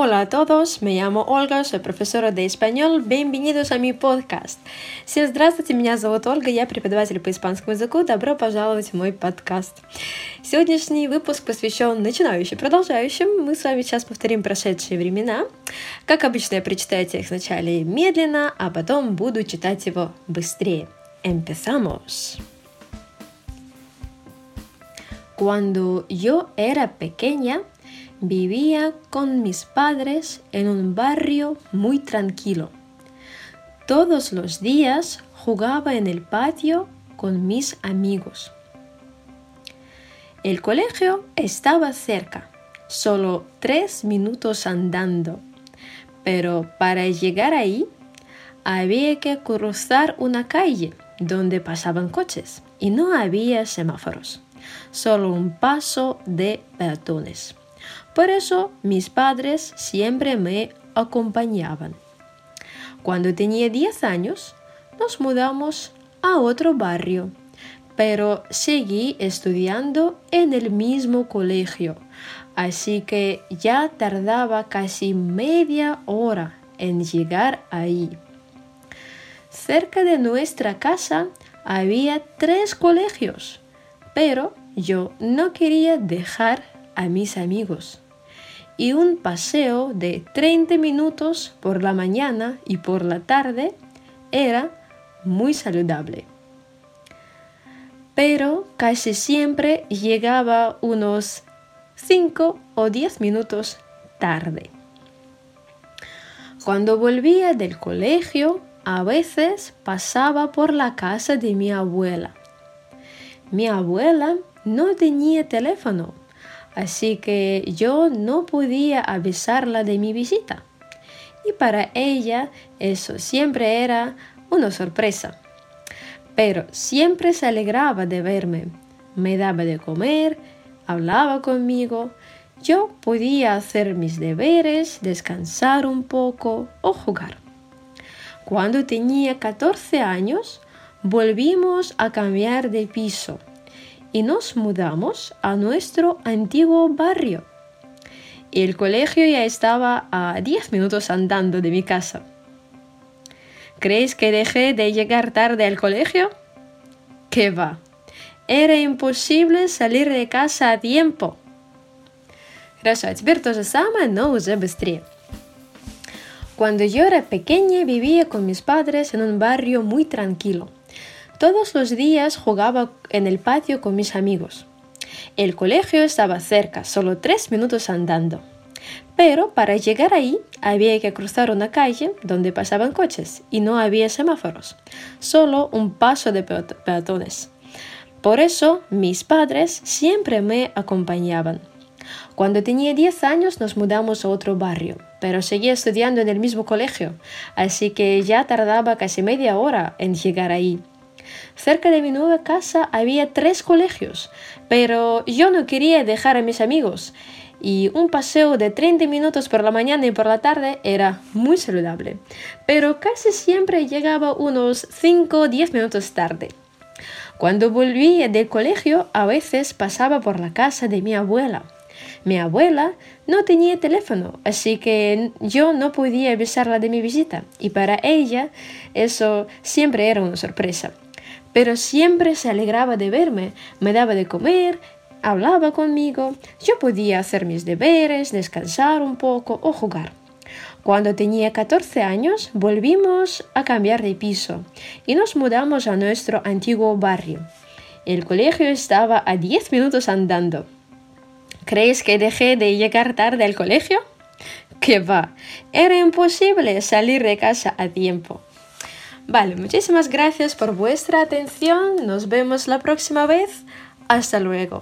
Hola a todos, me llamo Ольга, soy profesora de español. Bienvenidos a mi подкаст. Всем здравствуйте, меня зовут Ольга, я преподаватель по испанскому языку. Добро пожаловать в мой подкаст. Сегодняшний выпуск посвящен начинающим, продолжающим. Мы с вами сейчас повторим прошедшие времена. Как обычно, я прочитаю текст вначале медленно, а потом буду читать его быстрее. Empezamos. Cuando yo era pequeña, Vivía con mis padres en un barrio muy tranquilo. Todos los días jugaba en el patio con mis amigos. El colegio estaba cerca, solo tres minutos andando, pero para llegar ahí había que cruzar una calle donde pasaban coches y no había semáforos, solo un paso de peatones. Por eso mis padres siempre me acompañaban. Cuando tenía 10 años, nos mudamos a otro barrio, pero seguí estudiando en el mismo colegio, así que ya tardaba casi media hora en llegar ahí. Cerca de nuestra casa había tres colegios, pero yo no quería dejar a mis amigos y un paseo de 30 minutos por la mañana y por la tarde era muy saludable. Pero casi siempre llegaba unos 5 o 10 minutos tarde. Cuando volvía del colegio, a veces pasaba por la casa de mi abuela. Mi abuela no tenía teléfono así que yo no podía avisarla de mi visita. Y para ella eso siempre era una sorpresa. Pero siempre se alegraba de verme, me daba de comer, hablaba conmigo, yo podía hacer mis deberes, descansar un poco o jugar. Cuando tenía 14 años, volvimos a cambiar de piso y nos mudamos a nuestro antiguo barrio. El colegio ya estaba a 10 minutos andando de mi casa. ¿Creéis que dejé de llegar tarde al colegio? ¿Qué va? Era imposible salir de casa a tiempo. Хорошо, а теперь то же самое, но уже быстрее. Cuando yo era pequeña vivía con mis padres en un barrio muy tranquilo. Todos los días jugaba en el patio con mis amigos. El colegio estaba cerca, solo tres minutos andando. Pero para llegar ahí había que cruzar una calle donde pasaban coches y no había semáforos, solo un paso de peatones. Por eso mis padres siempre me acompañaban. Cuando tenía 10 años nos mudamos a otro barrio, pero seguía estudiando en el mismo colegio, así que ya tardaba casi media hora en llegar ahí. Cerca de mi nueva casa había tres colegios, pero yo no quería dejar a mis amigos y un paseo de 30 minutos por la mañana y por la tarde era muy saludable, pero casi siempre llegaba unos 5 o 10 minutos tarde. Cuando volvía del colegio a veces pasaba por la casa de mi abuela. Mi abuela no tenía teléfono, así que yo no podía avisarla de mi visita y para ella eso siempre era una sorpresa pero siempre se alegraba de verme, me daba de comer, hablaba conmigo, yo podía hacer mis deberes, descansar un poco o jugar. Cuando tenía 14 años volvimos a cambiar de piso y nos mudamos a nuestro antiguo barrio. El colegio estaba a 10 minutos andando. ¿Crees que dejé de llegar tarde al colegio? Que va, era imposible salir de casa a tiempo. Vale, muchísimas gracias por vuestra atención. Nos vemos la próxima vez. Hasta luego.